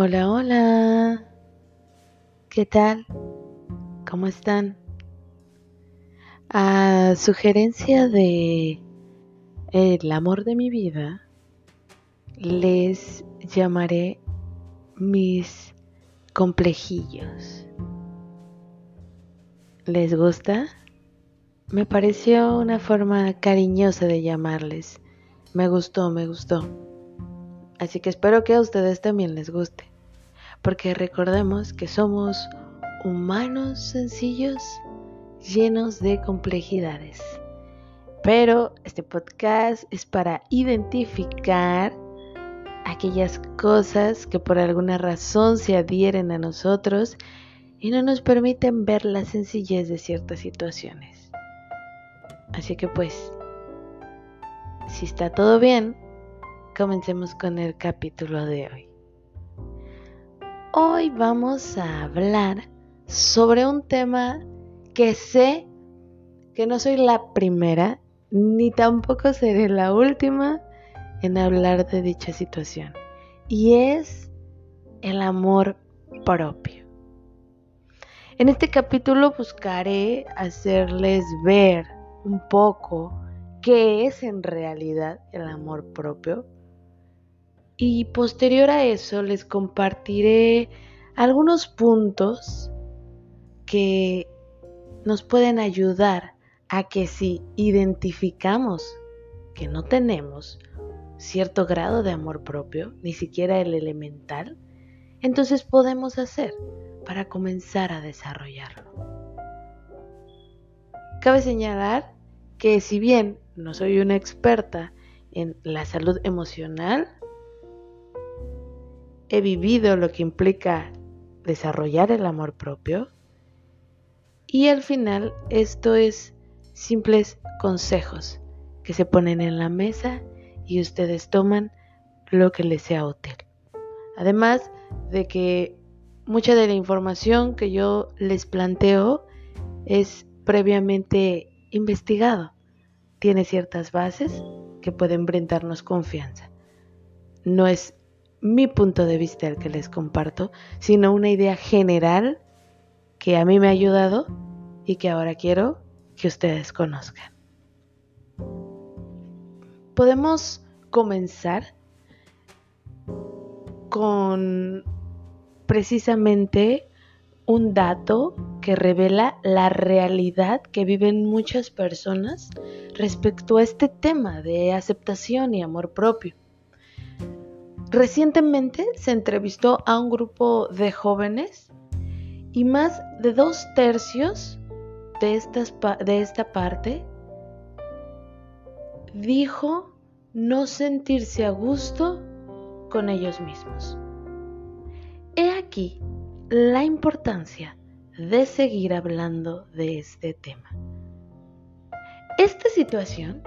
Hola, hola. ¿Qué tal? ¿Cómo están? A sugerencia de el amor de mi vida, les llamaré mis complejillos. ¿Les gusta? Me pareció una forma cariñosa de llamarles. Me gustó, me gustó. Así que espero que a ustedes también les guste. Porque recordemos que somos humanos sencillos llenos de complejidades. Pero este podcast es para identificar aquellas cosas que por alguna razón se adhieren a nosotros y no nos permiten ver la sencillez de ciertas situaciones. Así que pues, si está todo bien, comencemos con el capítulo de hoy. Hoy vamos a hablar sobre un tema que sé que no soy la primera ni tampoco seré la última en hablar de dicha situación y es el amor propio. En este capítulo buscaré hacerles ver un poco qué es en realidad el amor propio y posterior a eso les compartiré algunos puntos que nos pueden ayudar a que si identificamos que no tenemos cierto grado de amor propio, ni siquiera el elemental, entonces podemos hacer para comenzar a desarrollarlo. Cabe señalar que si bien no soy una experta en la salud emocional, he vivido lo que implica desarrollar el amor propio y al final esto es simples consejos que se ponen en la mesa y ustedes toman lo que les sea útil. Además de que mucha de la información que yo les planteo es previamente investigado. Tiene ciertas bases que pueden brindarnos confianza. No es mi punto de vista el que les comparto, sino una idea general que a mí me ha ayudado y que ahora quiero que ustedes conozcan. Podemos comenzar con precisamente un dato que revela la realidad que viven muchas personas respecto a este tema de aceptación y amor propio. Recientemente se entrevistó a un grupo de jóvenes y más de dos tercios de, esta parte dijo no sentirse a gusto con ellos mismos. He aquí la importancia de seguir hablando de este tema. Esta situación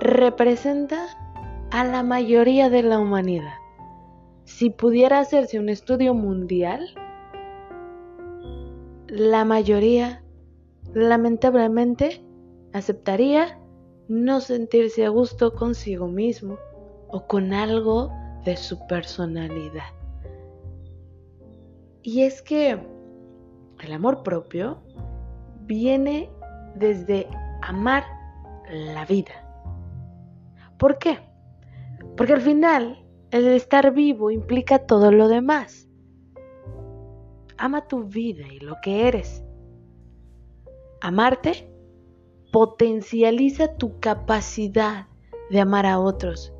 representa a la mayoría de la humanidad si pudiera hacerse un estudio mundial, la mayoría lamentablemente aceptaría no sentirse a gusto consigo mismo o con algo de su personalidad. Y es que el amor propio viene desde amar la vida. ¿Por qué? Porque al final el estar vivo implica todo lo demás. Ama tu vida y lo que eres. Amarte potencializa tu capacidad de amar a otros,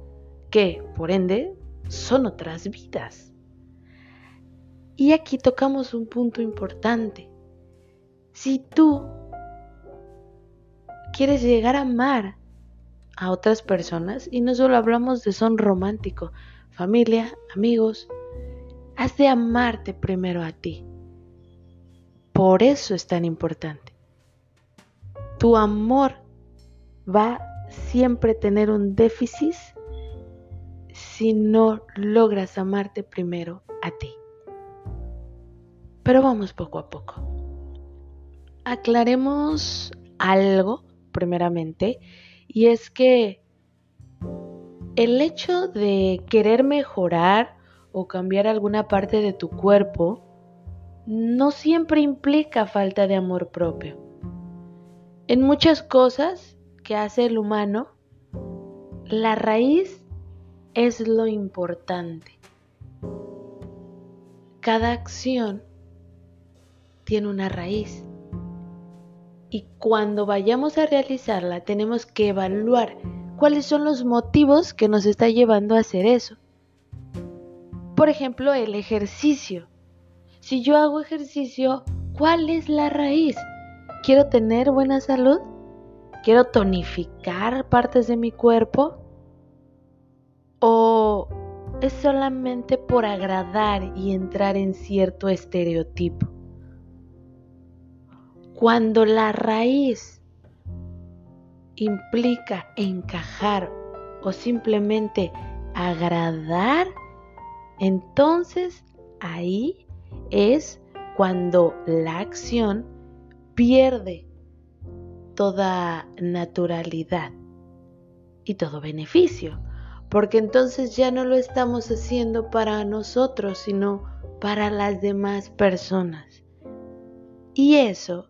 que, por ende, son otras vidas. Y aquí tocamos un punto importante. Si tú quieres llegar a amar a otras personas, y no solo hablamos de son romántico, familia, amigos, has de amarte primero a ti. Por eso es tan importante. Tu amor va siempre a tener un déficit si no logras amarte primero a ti. Pero vamos poco a poco. Aclaremos algo primeramente y es que el hecho de querer mejorar o cambiar alguna parte de tu cuerpo no siempre implica falta de amor propio. En muchas cosas que hace el humano, la raíz es lo importante. Cada acción tiene una raíz. Y cuando vayamos a realizarla tenemos que evaluar cuáles son los motivos que nos está llevando a hacer eso. Por ejemplo, el ejercicio. Si yo hago ejercicio, ¿cuál es la raíz? ¿Quiero tener buena salud? ¿Quiero tonificar partes de mi cuerpo? ¿O es solamente por agradar y entrar en cierto estereotipo? Cuando la raíz implica encajar o simplemente agradar, entonces ahí es cuando la acción pierde toda naturalidad y todo beneficio, porque entonces ya no lo estamos haciendo para nosotros, sino para las demás personas. Y eso,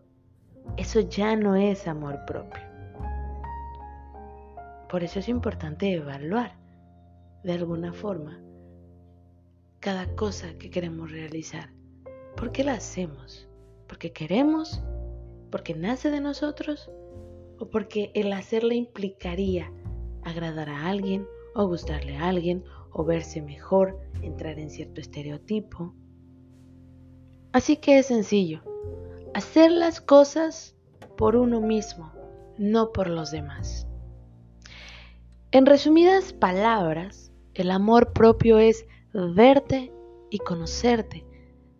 eso ya no es amor propio. Por eso es importante evaluar de alguna forma cada cosa que queremos realizar. ¿Por qué la hacemos? ¿Porque queremos? ¿Porque nace de nosotros? ¿O porque el hacerla implicaría agradar a alguien o gustarle a alguien o verse mejor, entrar en cierto estereotipo? Así que es sencillo, hacer las cosas por uno mismo, no por los demás. En resumidas palabras, el amor propio es verte y conocerte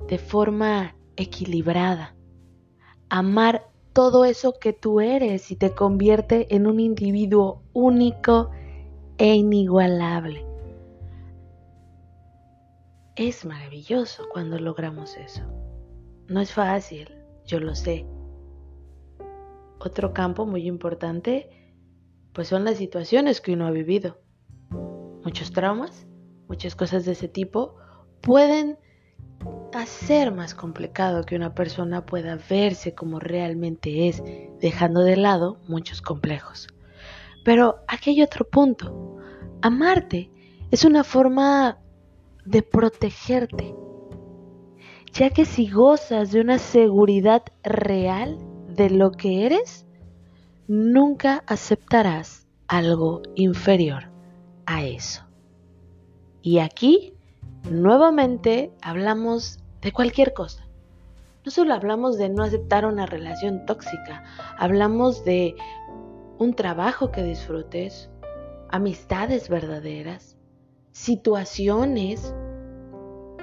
de forma equilibrada. Amar todo eso que tú eres y te convierte en un individuo único e inigualable. Es maravilloso cuando logramos eso. No es fácil, yo lo sé. Otro campo muy importante pues son las situaciones que uno ha vivido. Muchos traumas, muchas cosas de ese tipo pueden hacer más complicado que una persona pueda verse como realmente es, dejando de lado muchos complejos. Pero aquí hay otro punto. Amarte es una forma de protegerte, ya que si gozas de una seguridad real de lo que eres, nunca aceptarás algo inferior a eso. Y aquí, nuevamente, hablamos de cualquier cosa. No solo hablamos de no aceptar una relación tóxica, hablamos de un trabajo que disfrutes, amistades verdaderas, situaciones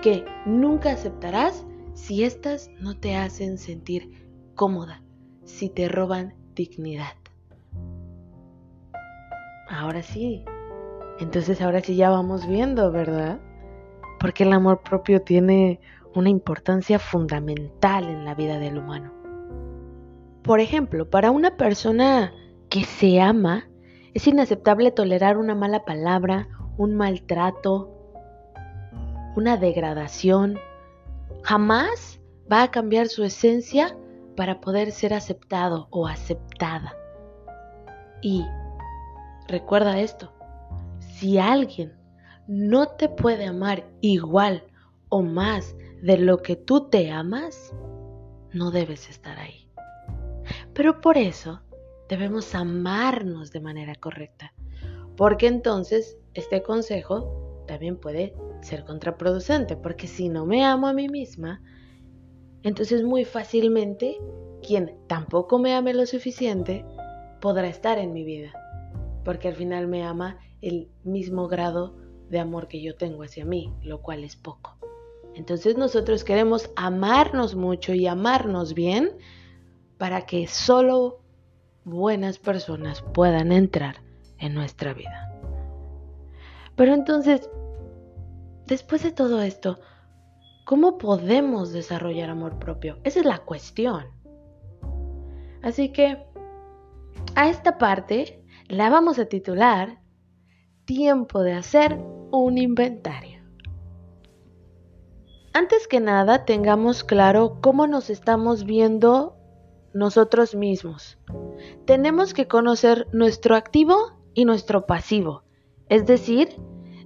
que nunca aceptarás si éstas no te hacen sentir cómoda, si te roban dignidad. Ahora sí. Entonces ahora sí ya vamos viendo, ¿verdad? Porque el amor propio tiene una importancia fundamental en la vida del humano. Por ejemplo, para una persona que se ama, es inaceptable tolerar una mala palabra, un maltrato, una degradación. Jamás va a cambiar su esencia para poder ser aceptado o aceptada. Y recuerda esto, si alguien no te puede amar igual o más de lo que tú te amas, no debes estar ahí. Pero por eso debemos amarnos de manera correcta, porque entonces este consejo también puede ser contraproducente, porque si no me amo a mí misma, entonces muy fácilmente quien tampoco me ame lo suficiente podrá estar en mi vida, porque al final me ama el mismo grado de amor que yo tengo hacia mí, lo cual es poco. Entonces nosotros queremos amarnos mucho y amarnos bien para que solo buenas personas puedan entrar en nuestra vida. Pero entonces, después de todo esto, ¿Cómo podemos desarrollar amor propio? Esa es la cuestión. Así que a esta parte la vamos a titular Tiempo de hacer un inventario. Antes que nada, tengamos claro cómo nos estamos viendo nosotros mismos. Tenemos que conocer nuestro activo y nuestro pasivo. Es decir,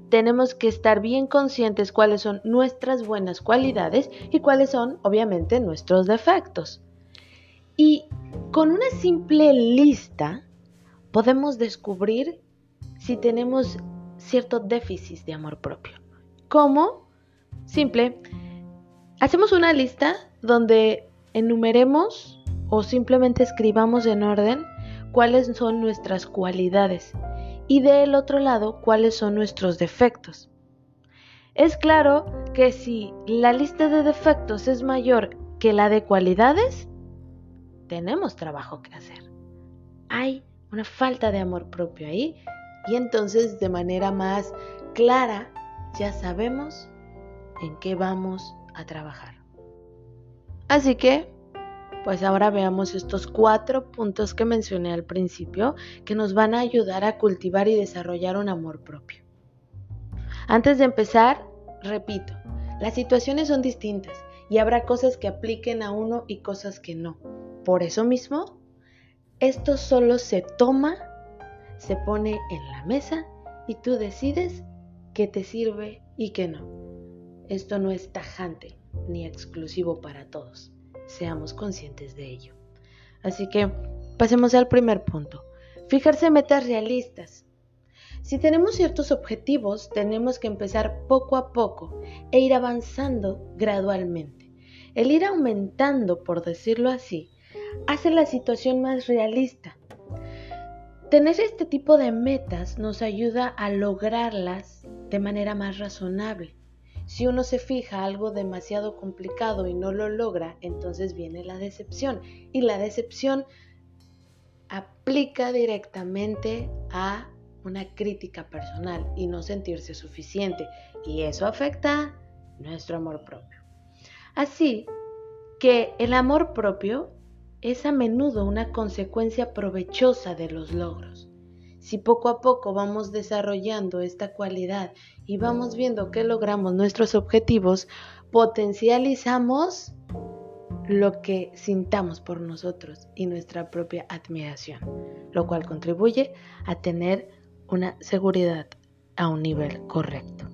tenemos que estar bien conscientes cuáles son nuestras buenas cualidades y cuáles son, obviamente, nuestros defectos. Y con una simple lista podemos descubrir si tenemos cierto déficit de amor propio. ¿Cómo? Simple. Hacemos una lista donde enumeremos o simplemente escribamos en orden cuáles son nuestras cualidades y del otro lado cuáles son nuestros defectos. Es claro que si la lista de defectos es mayor que la de cualidades, tenemos trabajo que hacer. Hay una falta de amor propio ahí y entonces de manera más clara ya sabemos en qué vamos a trabajar. Así que, pues ahora veamos estos cuatro puntos que mencioné al principio que nos van a ayudar a cultivar y desarrollar un amor propio. Antes de empezar, repito, las situaciones son distintas y habrá cosas que apliquen a uno y cosas que no. Por eso mismo, esto solo se toma, se pone en la mesa y tú decides qué te sirve y qué no. Esto no es tajante ni exclusivo para todos. Seamos conscientes de ello. Así que pasemos al primer punto. Fijarse metas realistas. Si tenemos ciertos objetivos, tenemos que empezar poco a poco e ir avanzando gradualmente. El ir aumentando, por decirlo así, hace la situación más realista. Tener este tipo de metas nos ayuda a lograrlas de manera más razonable. Si uno se fija algo demasiado complicado y no lo logra, entonces viene la decepción. Y la decepción aplica directamente a una crítica personal y no sentirse suficiente. Y eso afecta nuestro amor propio. Así que el amor propio es a menudo una consecuencia provechosa de los logros. Si poco a poco vamos desarrollando esta cualidad y vamos viendo que logramos nuestros objetivos, potencializamos lo que sintamos por nosotros y nuestra propia admiración, lo cual contribuye a tener una seguridad a un nivel correcto.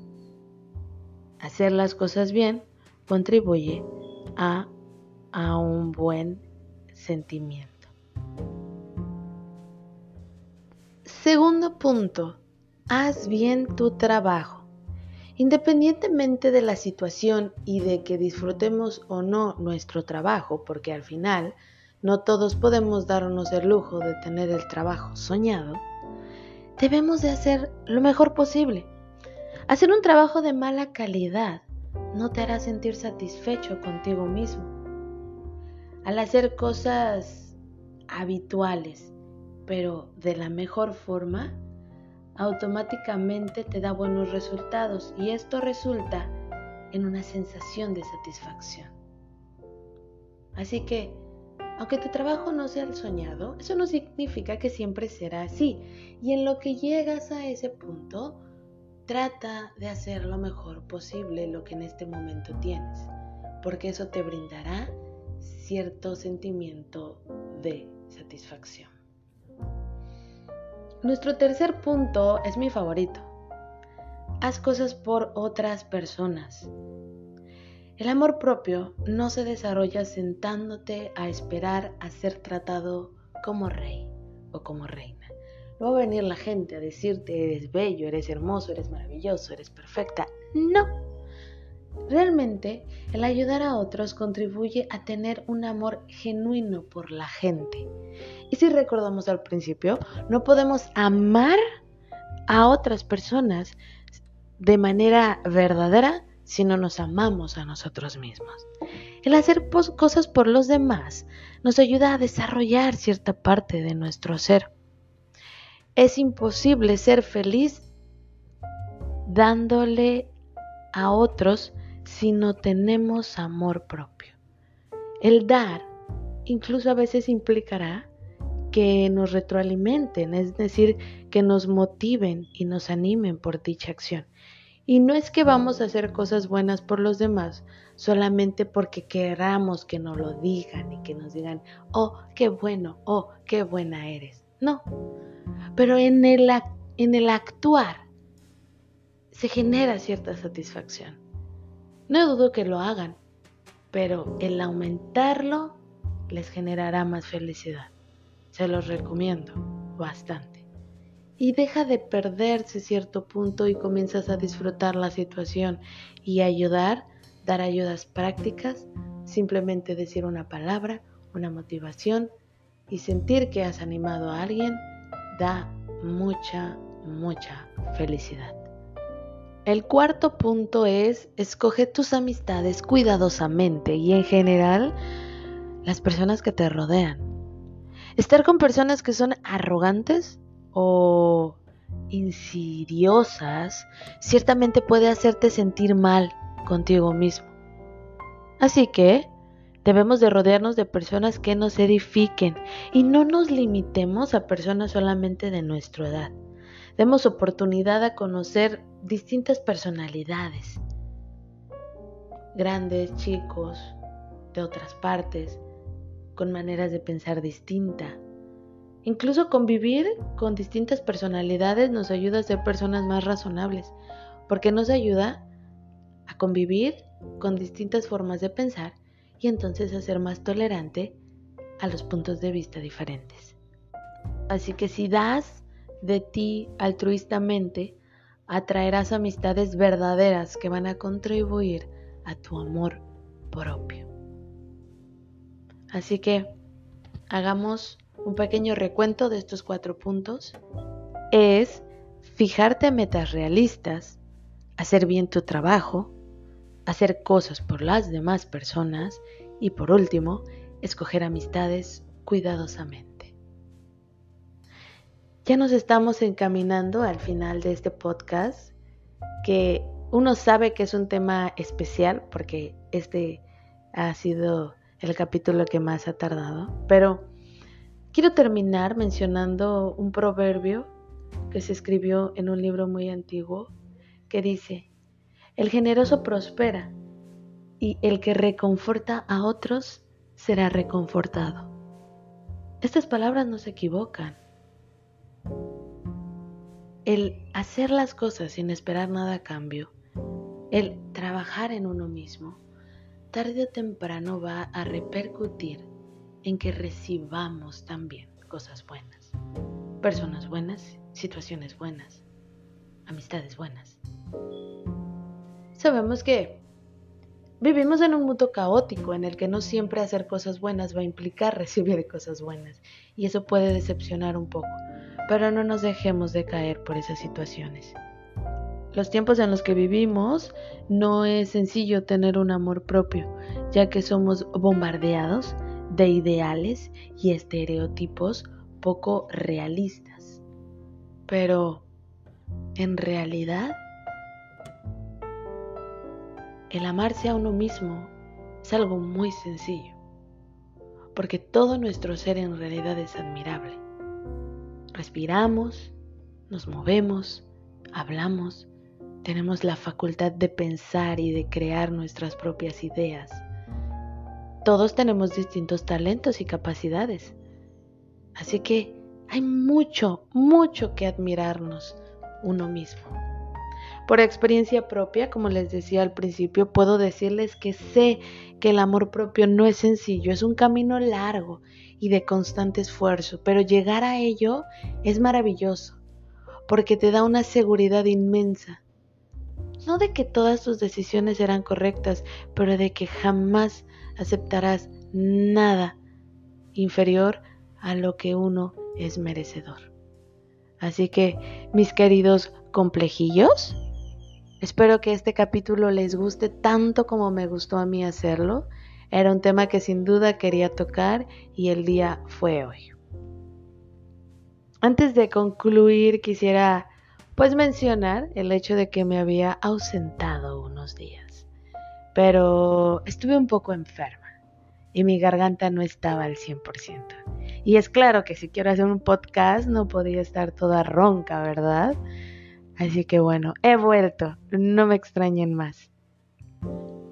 Hacer las cosas bien contribuye a, un buen sentimiento. Punto, haz bien tu trabajo. Independientemente de la situación y de que disfrutemos o no nuestro trabajo, porque al final no todos podemos darnos el lujo de tener el trabajo soñado, debemos de hacer lo mejor posible. Hacer un trabajo de mala calidad no te hará sentir satisfecho contigo mismo al hacer cosas habituales, pero de la mejor forma, automáticamente te da buenos resultados y esto resulta en una sensación de satisfacción. Así que, aunque tu trabajo no sea el soñado, eso no significa que siempre será así. Y en lo que llegas a ese punto, trata de hacer lo mejor posible lo que en este momento tienes, porque eso te brindará cierto sentimiento de satisfacción. Nuestro tercer punto es mi favorito. Haz cosas por otras personas. El amor propio no se desarrolla sentándote a esperar a ser tratado como rey o como reina. No va a venir la gente a decirte eres bello, eres hermoso, eres maravilloso, eres perfecta. No, Realmente, el ayudar a otros contribuye a tener un amor genuino por la gente. Y si recordamos al principio, no podemos amar a otras personas de manera verdadera si no nos amamos a nosotros mismos. El hacer cosas por los demás nos ayuda a desarrollar cierta parte de nuestro ser. Es imposible ser feliz dándole a otros si no tenemos amor propio. El dar incluso a veces implicará que nos retroalimenten, es decir, que nos motiven y nos animen por dicha acción. Y no es que vamos a hacer cosas buenas por los demás solamente porque queramos que nos lo digan y que nos digan, oh, qué bueno, oh, qué buena eres. No, pero en el, actuar se genera cierta satisfacción. No dudo que lo hagan, pero el aumentarlo les generará más felicidad. Se los recomiendo bastante. Y deja de perderse cierto punto y comienzas a disfrutar la situación y ayudar, dar ayudas prácticas, simplemente decir una palabra, una motivación y sentir que has animado a alguien da mucha, mucha felicidad. El cuarto punto es escoge tus amistades cuidadosamente y en general las personas que te rodean. Estar con personas que son arrogantes o insidiosas ciertamente puede hacerte sentir mal contigo mismo. Así que debemos de rodearnos de personas que nos edifiquen y no nos limitemos a personas solamente de nuestra edad. Demos oportunidad a conocer distintas personalidades, grandes, chicos, de otras partes, con maneras de pensar distinta. Incluso convivir con distintas personalidades nos ayuda a ser personas más razonables, porque nos ayuda a convivir con distintas formas de pensar y entonces a ser más tolerante a los puntos de vista diferentes. Así que si das de ti altruistamente, atraerás amistades verdaderas que van a contribuir a tu amor propio. Así que hagamos un pequeño recuento de estos cuatro puntos. Es fijarte metas realistas, hacer bien tu trabajo, hacer cosas por las demás personas y por último, escoger amistades cuidadosamente. Ya nos estamos encaminando al final de este podcast, que uno sabe que es un tema especial porque este ha sido el capítulo que más ha tardado, pero quiero terminar mencionando un proverbio que se escribió en un libro muy antiguo que dice, el generoso prospera y el que reconforta a otros será reconfortado. Estas palabras no se equivocan el hacer las cosas sin esperar nada a cambio, el trabajar en uno mismo, tarde o temprano va a repercutir en que recibamos también cosas buenas, personas buenas, situaciones buenas, amistades buenas. Sabemos que vivimos en un mundo caótico en el que no siempre hacer cosas buenas va a implicar recibir cosas buenas y eso puede decepcionar un poco pero no nos dejemos de caer por esas situaciones. Los tiempos en los que vivimos no es sencillo tener un amor propio, ya que somos bombardeados de ideales y estereotipos poco realistas. Pero, en realidad, el amarse a uno mismo es algo muy sencillo, porque todo nuestro ser en realidad es admirable. Respiramos, nos movemos, hablamos, tenemos la facultad de pensar y de crear nuestras propias ideas. Todos tenemos distintos talentos y capacidades. Así que hay mucho, mucho que admirarnos uno mismo. Por experiencia propia, como les decía al principio, puedo decirles que sé que el amor propio no es sencillo, es un camino largo y de constante esfuerzo, pero llegar a ello es maravilloso, porque te da una seguridad inmensa. No de que todas tus decisiones serán correctas, pero de que jamás aceptarás nada inferior a lo que uno es merecedor. Así que, mis queridos complejillos, espero que este capítulo les guste tanto como me gustó a mí hacerlo era un tema que sin duda quería tocar y el día fue hoy. Antes de concluir quisiera pues mencionar el hecho de que me había ausentado unos días, pero estuve un poco enferma y mi garganta no estaba al 100%. Y es claro que si quiero hacer un podcast no podía estar toda ronca, ¿verdad? Así que bueno, he vuelto, no me extrañen más.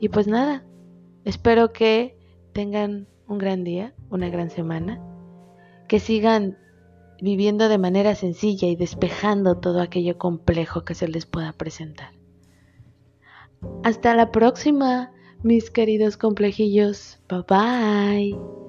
Y pues nada, espero que tengan un gran día, una gran semana, que sigan viviendo de manera sencilla y despejando todo aquello complejo que se les pueda presentar. Hasta la próxima, mis queridos complejillos. Bye bye.